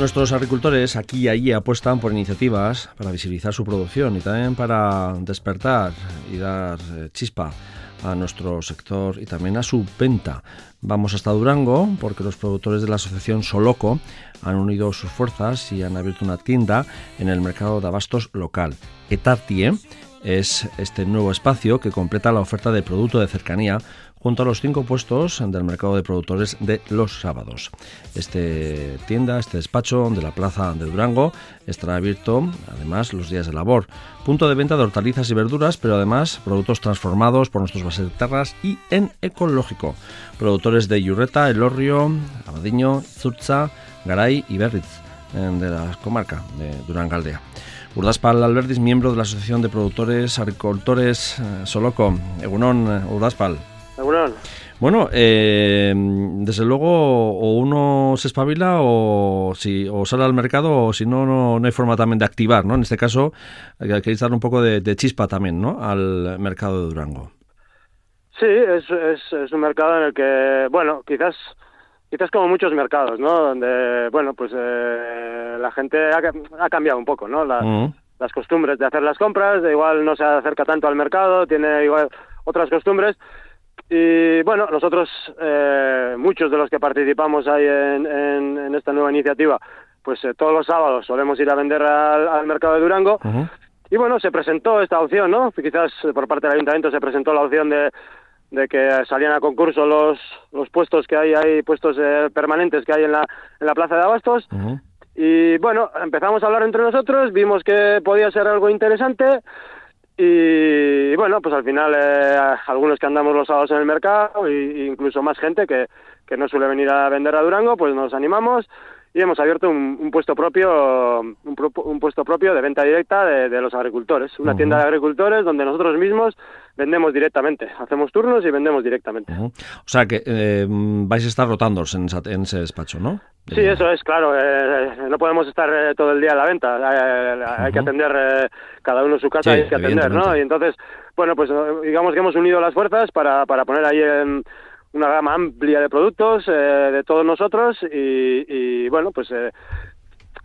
Nuestros agricultores aquí y allí apuestan por iniciativas para visibilizar su producción y también para despertar y dar eh, chispa a nuestro sector y también a su venta. Vamos hasta Durango porque los productores de la asociación Soloco han unido sus fuerzas y han abierto una tienda en el mercado de abastos local. Etartie es este nuevo espacio que completa la oferta de producto de cercanía junto a los cinco puestos del mercado de productores de los sábados. Este tienda, este despacho de la Plaza de Durango estará abierto además los días de labor. Punto de venta de hortalizas y verduras, pero además productos transformados por nuestros bases de terras y en ecológico. Productores de Yurreta, Elorrio, Abadiño, Zurza, Garay y Berriz de la comarca de Durangaldea. Urdaspal Albertis, miembro de la Asociación de Productores Agricultores eh, Soloco. Egunon, eh, Urdaspal. Bueno, eh, desde luego o uno se espabila o, si, o sale al mercado o si no, no, hay forma también de activar, ¿no? En este caso, hay que dar un poco de, chispa también, ¿no? Al mercado de Durango. Sí, es, es, un mercado en el que, bueno, quizás quizás como muchos mercados, ¿no? Donde, bueno, pues eh, la gente ha, cambiado un poco, ¿no? Las costumbres de hacer las compras, de igual no se acerca tanto al mercado, tiene igual otras costumbres y bueno, nosotros, eh, muchos de los que participamos ahí en, esta nueva iniciativa, pues eh, todos los sábados solemos ir a vender al, mercado de Durango. Y bueno, se presentó esta opción, ¿no? Quizás por parte del ayuntamiento se presentó la opción de, de que salían a concurso los, los puestos que hay, hay puestos eh, permanentes que hay en la, en la plaza de Abastos. Y bueno, empezamos a hablar entre nosotros, vimos que podía ser algo interesante y bueno, pues al final eh, algunos que andamos los sábados en el mercado e incluso más gente que, que no suele venir a vender a Durango, pues nos animamos y hemos abierto un, puesto propio un, puesto propio de venta directa de, los agricultores. Una tienda de agricultores donde nosotros mismos vendemos directamente. Hacemos turnos y vendemos directamente. O sea que eh, vais a estar rotando en, ese despacho no sí eso es claro eh, no podemos estar eh, todo el día a la venta. Hay que atender cada uno su casa y hay que atender no y entonces bueno pues digamos que hemos unido las fuerzas para para poner ahí en una gama amplia de productos eh, de todos nosotros y, bueno, pues eh,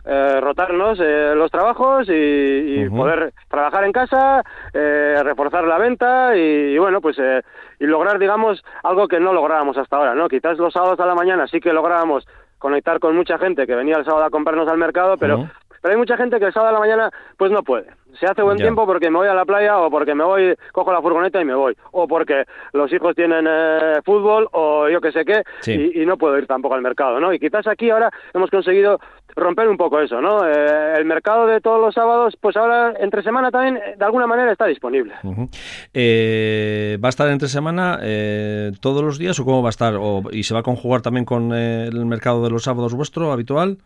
eh, rotarnos los trabajos y, poder trabajar en casa, reforzar la venta y, bueno, pues y lograr, digamos, algo que no lográbamos hasta ahora, ¿no? Quizás los sábados a la mañana sí que lográbamos conectar con mucha gente que venía el sábado a comprarnos al mercado, pero pero hay mucha gente que el sábado a la mañana pues no puede. Se hace buen tiempo porque me voy a la playa o porque me voy, cojo la furgoneta y me voy. O porque los hijos tienen eh, fútbol o yo que sé qué y, no puedo ir tampoco al mercado, ¿no? Y quizás aquí ahora hemos conseguido romper un poco eso, ¿no? Eh, el mercado de todos los sábados, pues ahora entre semana también de alguna manera está disponible. Eh, ¿Va a estar entre semana todos los días o cómo va a estar? O, ¿Y se va a conjugar también con el mercado de los sábados vuestro habitual?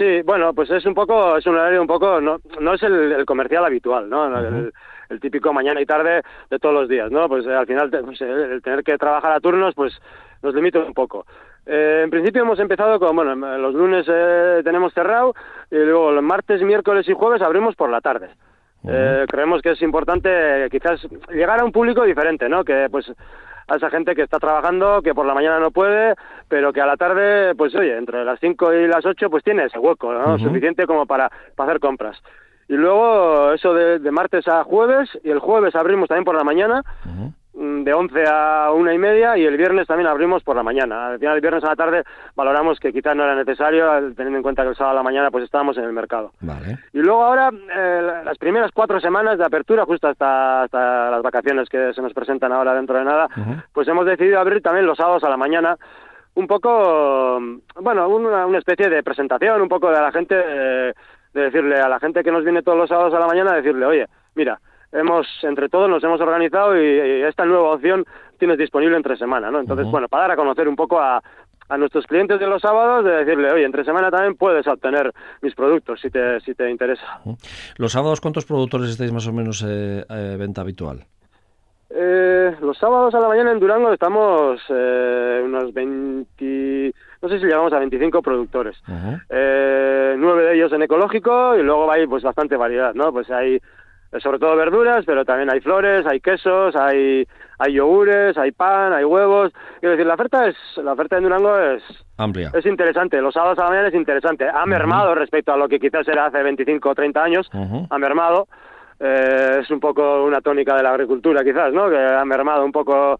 Sí, bueno, pues es un poco, es un horario un poco, no, no es el, comercial habitual, ¿no? el, típico mañana y tarde de todos los días, ¿no? Pues eh, al final pues, el tener que trabajar a turnos, pues nos limita un poco. Eh, en principio hemos empezado con, bueno, los lunes eh, tenemos cerrado y luego los martes, miércoles y jueves abrimos por la tarde. creemos que es importante quizás llegar a un público diferente, ¿no? Que pues a esa gente que está trabajando, que por la mañana no puede, pero que a la tarde, pues oye, entre las 5 y las 8, pues tiene ese hueco, ¿no? Suficiente como para, para, hacer compras. Y luego eso de, martes a jueves, y el jueves abrimos también por la mañana, de 11 a una y media y el viernes también abrimos por la mañana. Al final, el viernes a la tarde valoramos que quizás no era necesario, teniendo en cuenta que el sábado a la mañana pues estábamos en el mercado. Y luego ahora, eh, las primeras cuatro semanas de apertura, justo hasta, hasta las vacaciones que se nos presentan ahora dentro de nada, pues hemos decidido abrir también los sábados a la mañana un poco, bueno, una, una especie de presentación, un poco de la gente, de decirle a la gente que nos viene todos los sábados a la mañana, decirle, oye, mira, hemos entre todos nos hemos organizado y, esta nueva opción tienes disponible entre semana, ¿no? Entonces, bueno, para dar a conocer un poco a, a nuestros clientes de los sábados de decirle, oye, entre semana también puedes obtener mis productos si te, si te interesa. ¿Los sábados cuántos productores estáis más o menos eh, eh venta habitual? Eh, los sábados a la mañana en Durango estamos eh, unos 20, no sé si llegamos a 25 productores. eh, nueve de ellos en ecológico y luego hay pues bastante variedad, ¿no? Pues hay sobre todo verduras, pero también hay flores, hay quesos, hay, hay yogures, hay pan, hay huevos. Quiero decir, la oferta es, la oferta en Durango es amplia. Es interesante, los sábados a la mañana es interesante. Ha mermado respecto a lo que quizás era hace 25 o 30 años, ha mermado. Eh, es un poco una tónica de la agricultura quizás, ¿no? Que ha mermado un poco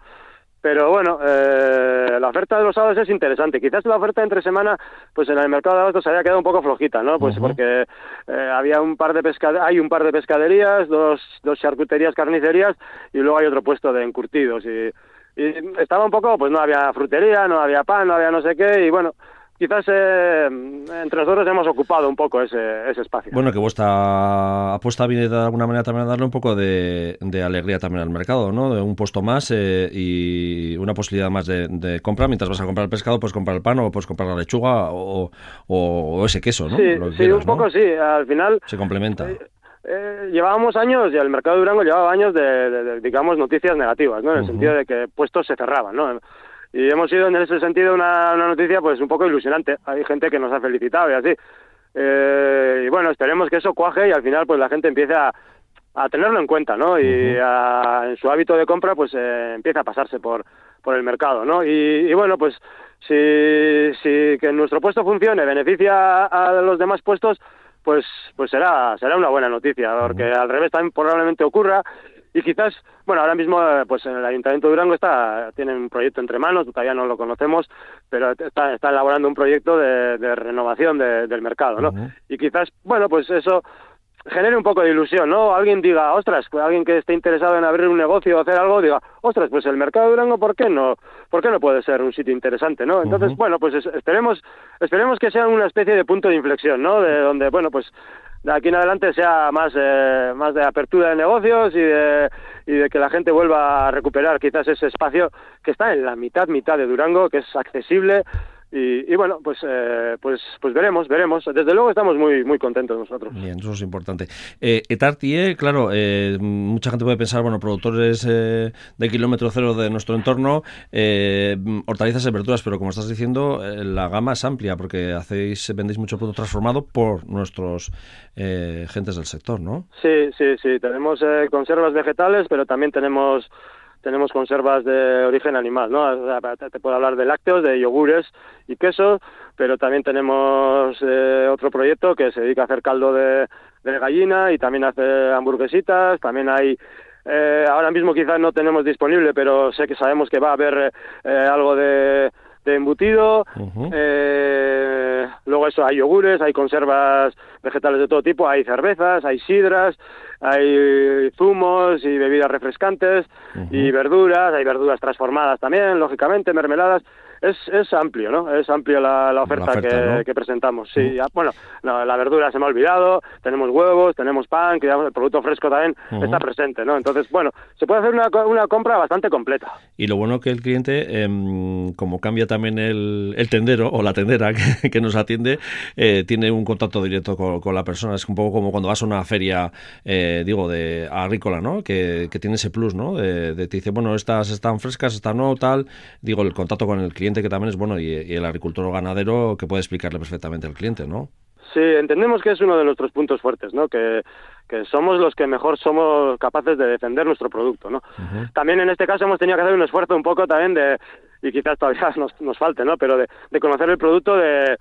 pero bueno, eh, la oferta de los sábados es interesante. Quizás la oferta entre semana, pues en el mercado de abastos había quedado un poco flojita, ¿no? Pues porque eh, había un par de pescad hay un par de pescaderías, dos, dos charcuterías, carnicerías y luego hay otro puesto de encurtidos y, y estaba un poco, pues no había frutería, no había pan, no había no sé qué y bueno, quizás eh, entre nosotros hemos ocupado un poco ese, ese, espacio. Bueno, que vuestra apuesta viene de alguna manera también a darle un poco de, alegría también al mercado, ¿no? De un puesto más eh, y una posibilidad más de, compra. Mientras vas a comprar el pescado, puedes comprar el pan o puedes comprar la lechuga o, ese queso, ¿no? Sí, un poco sí. Al final... Se complementa. Eh, llevábamos años, y el mercado de Durango llevaba años de, digamos, noticias negativas, ¿no? En el sentido de que puestos se cerraban, ¿no? Y hemos sido en ese sentido una, noticia pues un poco ilusionante. Hay gente que nos ha felicitado y así. Eh, y bueno, esperemos que eso cuaje y al final pues la gente empiece a, tenerlo en cuenta, ¿no? Y en su hábito de compra pues eh, empieza a pasarse por, por el mercado, ¿no? Y, bueno, pues si, si que nuestro puesto funcione, beneficia a los demás puestos, pues pues será será una buena noticia, porque al revés también probablemente ocurra y quizás, bueno, ahora mismo eh, pues en el Ayuntamiento de Durango está, tiene un proyecto entre manos, todavía no lo conocemos, pero está, está elaborando un proyecto de, renovación del mercado, ¿no? Y quizás, bueno, pues eso genere un poco de ilusión, ¿no? Alguien diga, ostras, alguien que esté interesado en abrir un negocio o hacer algo, diga, ostras, pues el mercado de Durango, ¿por qué no? ¿Por qué no puede ser un sitio interesante, no? Entonces, bueno, pues esperemos, esperemos que sea una especie de punto de inflexión, ¿no? De donde, bueno, pues de aquí en adelante sea más, eh, más de apertura de negocios y de, y de que la gente vuelva a recuperar quizás ese espacio que está en la mitad, mitad de Durango, que es accesible, y, bueno, pues, eh, pues, pues veremos, veremos. Desde luego estamos muy, muy contentos nosotros. Bien, eso es importante. Eh, Etartie, claro, eh, mucha gente puede pensar, bueno, productores eh, de kilómetro cero de nuestro entorno, hortalizas y verduras, pero como estás diciendo, la gama es amplia porque hacéis, vendéis mucho producto transformado por nuestros gentes del sector, ¿no? Sí, sí, sí. Tenemos conservas vegetales, pero también tenemos tenemos conservas de origen animal, ¿no? te puedo hablar de lácteos, de yogures y quesos, pero también tenemos eh, otro proyecto que se dedica a hacer caldo de, gallina y también hace hamburguesitas, también hay eh, ahora mismo quizás no tenemos disponible, pero sé que sabemos que va a haber eh, algo de, embutido. luego eso, hay yogures, hay conservas vegetales de todo tipo, hay cervezas, hay sidras, hay zumos y bebidas refrescantes y verduras, hay verduras transformadas también, lógicamente, mermeladas es, es amplio, ¿no? Es amplio la, oferta, que, presentamos. Sí, bueno, la verdura se me ha olvidado, tenemos huevos, tenemos pan, que el producto fresco también está presente, ¿no? Entonces, bueno, se puede hacer una, una compra bastante completa. Y lo bueno que el cliente, em, como cambia también el, el, tendero o la tendera que, nos atiende, eh, tiene un contacto directo con, la persona. Es un poco como cuando vas a una feria, eh, digo, de agrícola, ¿no? Que, que tiene ese plus, ¿no? De, te dice, bueno, estas están frescas, estas no, tal. Digo, el contacto con el cliente que también es bueno y, el agricultor o ganadero que puede explicarle perfectamente al cliente, ¿no? Sí, entendemos que es uno de nuestros puntos fuertes, ¿no? Que, que somos los que mejor somos capaces de defender nuestro producto, ¿no? También en este caso hemos tenido que hacer un esfuerzo un poco también de, y quizás todavía nos, nos falte, ¿no? Pero de, de conocer el producto de,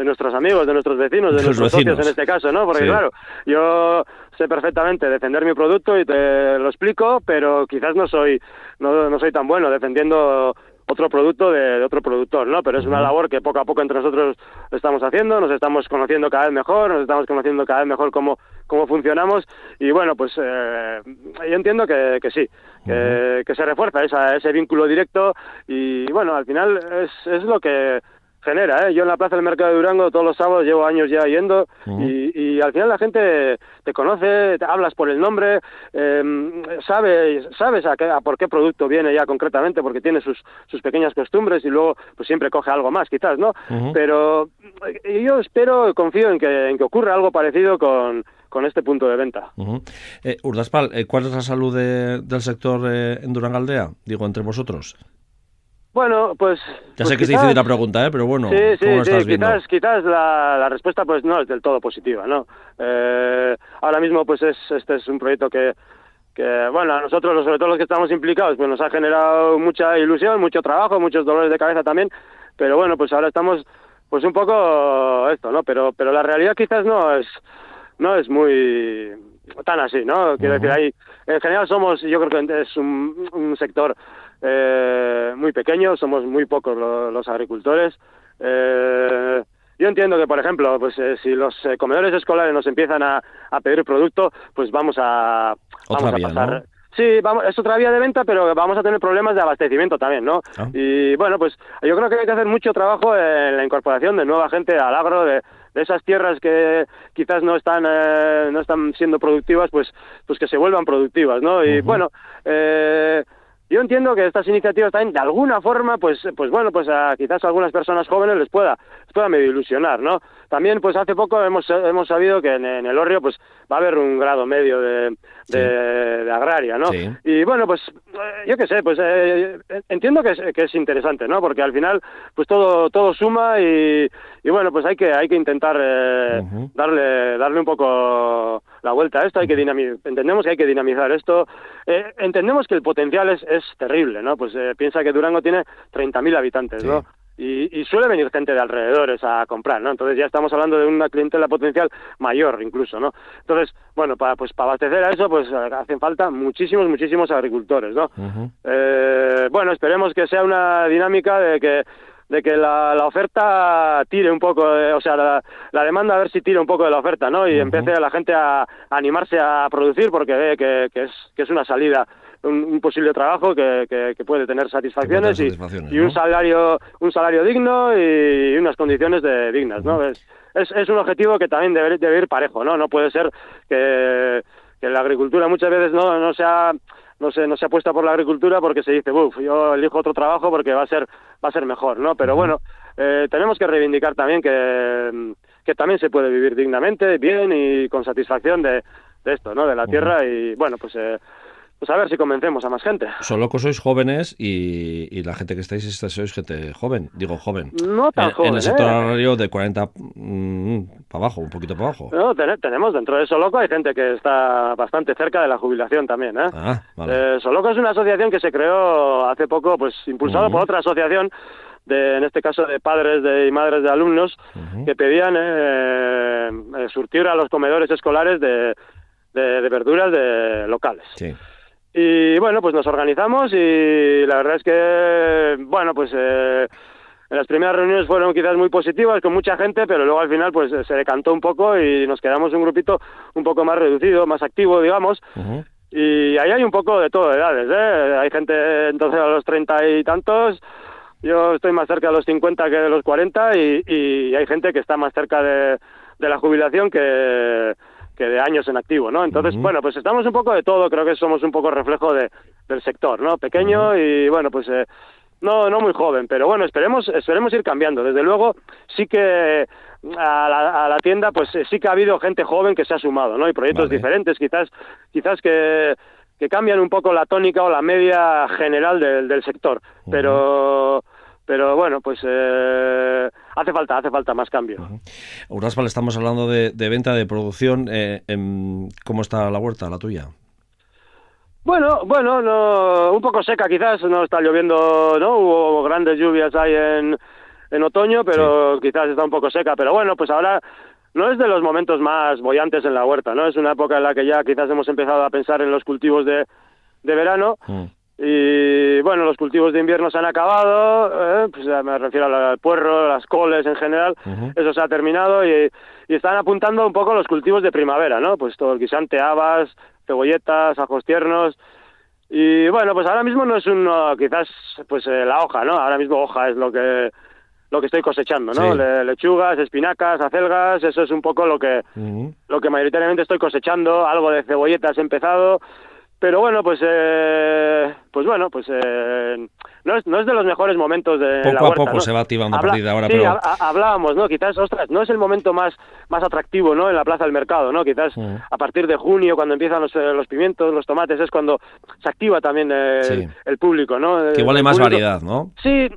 de nuestros amigos, de nuestros vecinos, de, nuestros socios en este caso, ¿no? Porque claro, yo sé perfectamente defender mi producto y te lo explico, pero quizás no soy no, no soy tan bueno defendiendo otro producto de, otro productor, ¿no? Pero es una labor que poco a poco entre nosotros estamos haciendo, nos estamos conociendo cada vez mejor, nos estamos conociendo cada vez mejor cómo, cómo funcionamos. Y bueno, pues eh, yo entiendo que, que sí, que, que, se refuerza esa, ese vínculo directo. Y bueno, al final es, es lo que genera, ¿eh? Yo en la Plaza del Mercado de Durango todos los sábados llevo años ya yendo y, y, al final la gente te conoce, te hablas por el nombre, eh, sabes, sabes a, qué, a por qué producto viene ya concretamente porque tiene sus, sus pequeñas costumbres y luego pues siempre coge algo más quizás, ¿no? Pero eh, yo espero, confío en que, en que ocurra algo parecido con, con este punto de venta. eh, Urdaspal, eh, ¿cuál es la salud del sector en Durangaldea? Digo, entre vosotros. Bueno, pues... Ya sé pues que quizás- difícil la pregunta, ¿eh? pero bueno, Sí, sí, ¿cómo lo sí, estás viendo? quizás, quizás la, la respuesta pues no es del todo positiva, ¿no? Eh, ahora mismo pues es, este es un proyecto que, que, bueno, a nosotros, sobre todo los que estamos implicados, pues nos ha generado mucha ilusión, mucho trabajo, muchos dolores de cabeza también, pero bueno, pues ahora estamos pues un poco esto, ¿no? Pero, pero la realidad quizás no es, no es muy tan así, ¿no? Quiero decir, hay, en general somos, yo creo que es un, un sector eh, muy pequeño, somos muy pocos lo- los agricultores. Eh, yo entiendo que, por ejemplo, pues eh, si los eh, comedores escolares nos empiezan a, a pedir producto, pues vamos a, Otra vamos a vía, pasar. ¿no? Sí, vamos, es otra vía de venta, pero vamos a tener problemas de abastecimiento también, ¿no? Ah. Y bueno, pues yo creo que hay que hacer mucho trabajo en la incorporación de nueva gente al agro, de, de esas tierras que quizás no están eh, no están siendo productivas, pues pues que se vuelvan productivas, ¿no? Y bueno, eh, yo entiendo que estas iniciativas también de alguna forma, pues, pues bueno, pues a quizás a algunas personas jóvenes les pueda, les pueda medio ilusionar, ¿no? También, pues hace poco hemos, hemos sabido que en, en el Orrio, pues va a haber un grado medio de, de, Sí. de agraria, ¿no? Sí. Y bueno, pues eh, yo qué sé, pues eh, entiendo que es, que es interesante, ¿no? Porque al final, pues todo, todo suma y, y bueno, pues hay que, hay que intentar eh, darle, darle un poco la vuelta a esto, hay que dinami- entendemos que hay que dinamizar esto, Eh, entendemos que el potencial es, es terrible, ¿no? Pues eh, piensa que Durango tiene 30.000 habitantes, Sí. ¿no? Y, y suele venir gente de alrededores a comprar, ¿no? Entonces ya estamos hablando de una clientela potencial mayor incluso, ¿no? Entonces, bueno, para pues para abastecer a eso, pues eh, hacen falta muchísimos, muchísimos agricultores, ¿no? Eh, bueno, esperemos que sea una dinámica de que de que la, la oferta tire un poco, o sea, la, la demanda a ver si tira un poco de la oferta, ¿no? Y empiece a la gente a, a animarse a producir porque ve que, que es, que es una salida, un, un posible trabajo que, que, que puede tener satisfacciones, tener y- un salario un salario digno y unas condiciones de, dignas, ¿no? Es, es, es un objetivo que también debe, debe ir parejo, ¿no? No puede ser que, que la agricultura muchas veces no, no sea no se no se apuesta por la agricultura porque se dice, "Buf, yo elijo otro trabajo porque va a ser va a ser mejor", ¿no? Pero bueno, eh, tenemos que reivindicar también que que también se puede vivir dignamente, bien y con satisfacción de, de esto, ¿no? De la tierra y bueno, pues eh, pues a ver si convencemos a más gente. Solo que sois jóvenes y, y la gente que estáis es- sois gente joven, digo joven. No tan en, joven, en el sector ¿eh? agrario de 40 para abajo, un poquito para abajo. No, ten- tenemos dentro de Soloco hay gente que está bastante cerca de la jubilación también, ¿eh? Ah, vale. Eh, Soloco es una asociación que se creó hace poco, pues impulsada Ujú. por otra asociación, de, en este caso de padres de, y madres de alumnos, que pedían eh, eh, surtir a los comedores escolares de, de- de verduras de locales. Sí. Y bueno, pues nos organizamos y la verdad es que, bueno, pues eh, las primeras reuniones fueron quizás muy positivas con mucha gente, pero luego al final pues se decantó un poco y nos quedamos un grupito un poco más reducido, más activo, digamos. Y ahí hay un poco de todo de edades, ¿eh? Hay gente entonces a los treinta y tantos, yo estoy más cerca de los 50 que de los 40 y, y hay gente que está más cerca de, de la jubilación que, que de años en activo, ¿no? Entonces, bueno, pues estamos un poco de todo, creo que somos un poco reflejo de, del sector, ¿no? Pequeño y bueno, pues eh, no no muy joven, pero bueno, esperemos esperemos ir cambiando. Desde luego, sí que a la, a la tienda pues eh, sí que ha habido gente joven que se ha sumado, ¿no? Y proyectos Vale. diferentes, quizás quizás que que cambian un poco la tónica o la media general del, del sector, pero pero bueno, pues eh, hace falta hace falta más cambio. Uraspal, estamos hablando de, de venta, de producción. eh, em, ¿Cómo está la huerta, la tuya? Bueno, bueno, no, un poco seca quizás, no está lloviendo, ¿no? Hubo grandes lluvias ahí en, en otoño, pero quizás está un poco seca. Pero bueno, pues ahora no es de los momentos más bollantes en la huerta, ¿no? Es una época en la que ya quizás hemos empezado a pensar en los cultivos de, de verano. Mm. Y bueno, los cultivos de invierno se han acabado, eh, pues me refiero al puerro, las coles en general, eso se ha terminado y, y están apuntando un poco los cultivos de primavera, ¿no? Pues todo el guisante, habas, cebolletas, ajos tiernos. Y bueno, pues ahora mismo no es uno, quizás, pues eh, la hoja, ¿no? Ahora mismo hoja es lo que lo que estoy cosechando, ¿no? Sí. Le- lechugas, espinacas, acelgas, eso es un poco lo que lo que mayoritariamente estoy cosechando, algo de cebolletas he empezado, pero bueno, pues eh, pues bueno, pues eh, no es, no es de los mejores momentos de poco la a poco ¿no? se va activando a partir de ahora, sí, pero ha- ha- hablábamos, ¿no? Quizás, ostras, no es el momento más, más atractivo, ¿no? En la plaza del mercado, ¿no? Quizás a partir de junio, cuando empiezan los, eh, los pimientos, los tomates, es cuando se activa también eh, Sí. el público, ¿no? que igual hay más público- variedad, ¿no? Sí,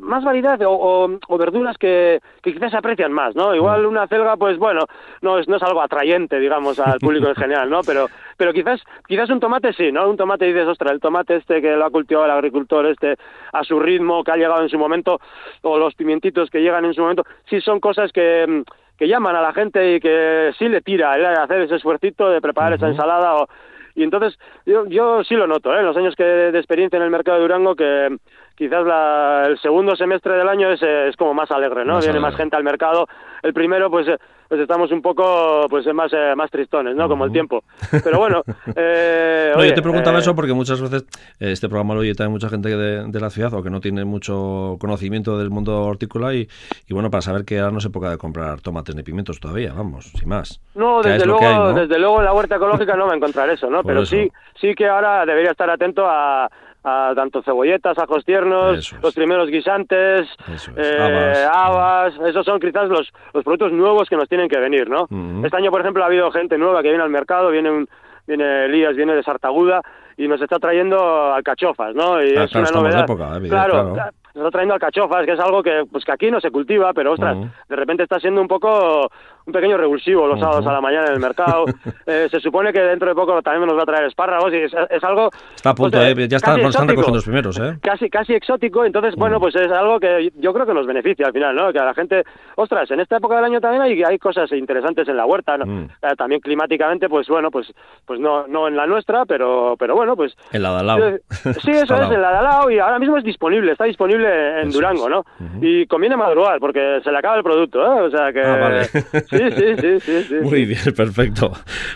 más variedad o, o- o verduras que, que quizás se aprecian más, ¿no? Igual Mm. una celga, pues bueno, no es, no es algo atrayente, digamos, al público en general, ¿no? Pero, pero quizás, quizás un tomate sí, ¿no? Un tomate dices, ostras, el tomate este que lo ha cultivado el agricultor este a su ritmo, que ha llegado en su momento, o los pimientitos que llegan en su momento, sí son cosas que, mm, que llaman a la gente y que sí le tira el hacer ese esfuercito de preparar esa ensalada o, y entonces yo, yo sí lo noto, ¿eh? en los años que de experiencia en el mercado de Durango, que quizás la- el segundo semestre del año es, eh, es como más alegre, ¿no? Más Viene alegre. más gente al mercado. El primero, pues, eh, pues estamos un poco pues eh, más, eh, más tristones, ¿no? Como el tiempo. Pero bueno, eh, No, oye, yo te preguntaba eh, eso porque muchas veces eh, este programa lo oye también mucha gente de, de la ciudad o que no tiene mucho conocimiento del mundo hortícola y, y bueno, para saber que ahora no es época de comprar tomates ni pimientos todavía, vamos, sin más. No, desde luego, que hay, ¿no? desde luego en la huerta ecológica no va a encontrar eso, ¿no? Por Pero eso. sí, sí que ahora debería estar atento a, a tanto cebolletas, ajos tiernos, es. los primeros guisantes, es, eh, habas. habas, esos son quizás los, los productos nuevos que nos tienen que venir, ¿no? Este año, por ejemplo, ha habido gente nueva que viene al mercado, viene un, viene Elías, viene de Sartaguda y nos está trayendo alcachofas, ¿no? Y Ah, es claro, una novedad. época, evidente, claro, claro. Está trayendo alcachofas, que es algo que pues que aquí no se cultiva, pero ostras, de repente está siendo un poco un pequeño revulsivo los sábados a la mañana en el mercado. Eh, se supone que dentro de poco también nos va a traer espárragos y es, es algo Está a punto, pues, eh, ya están, casi están exótico. recogiendo los primeros, ¿eh? Casi, casi exótico, entonces, bueno, pues es algo que yo creo que nos beneficia al final, ¿no? Que a la gente, ostras, en esta época del año también hay, hay cosas interesantes en la huerta, ¿no? Mm. Eh, también climáticamente, pues bueno, pues pues no no en la nuestra, pero pero bueno, pues El lado al lado. Sí, eso es, en la de al lado y ahora mismo es disponible, está disponible en Eso Durango, es. ¿no? Y conviene madrugar porque se le acaba el producto, ¿eh? O sea que... Ah, vale. Sí, sí, sí, sí. sí, Muy bien, perfecto.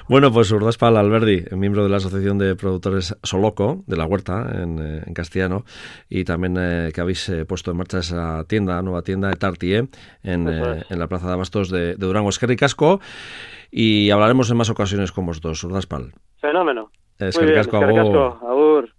Bueno, pues Urdaspal Alberdi, miembro de la Asociación de Productores Soloco, de la Huerta, en, eh, en castellano, y también eh, que habéis eh, puesto en marcha esa tienda, nueva tienda de Tartie, en, es. la Plaza de Abastos de, de Durango. Esquerri Casco, y hablaremos en más ocasiones con vosotros, Urdaspal. Fenómeno. Es que bien, casco, eskerrik agur. asko, agur.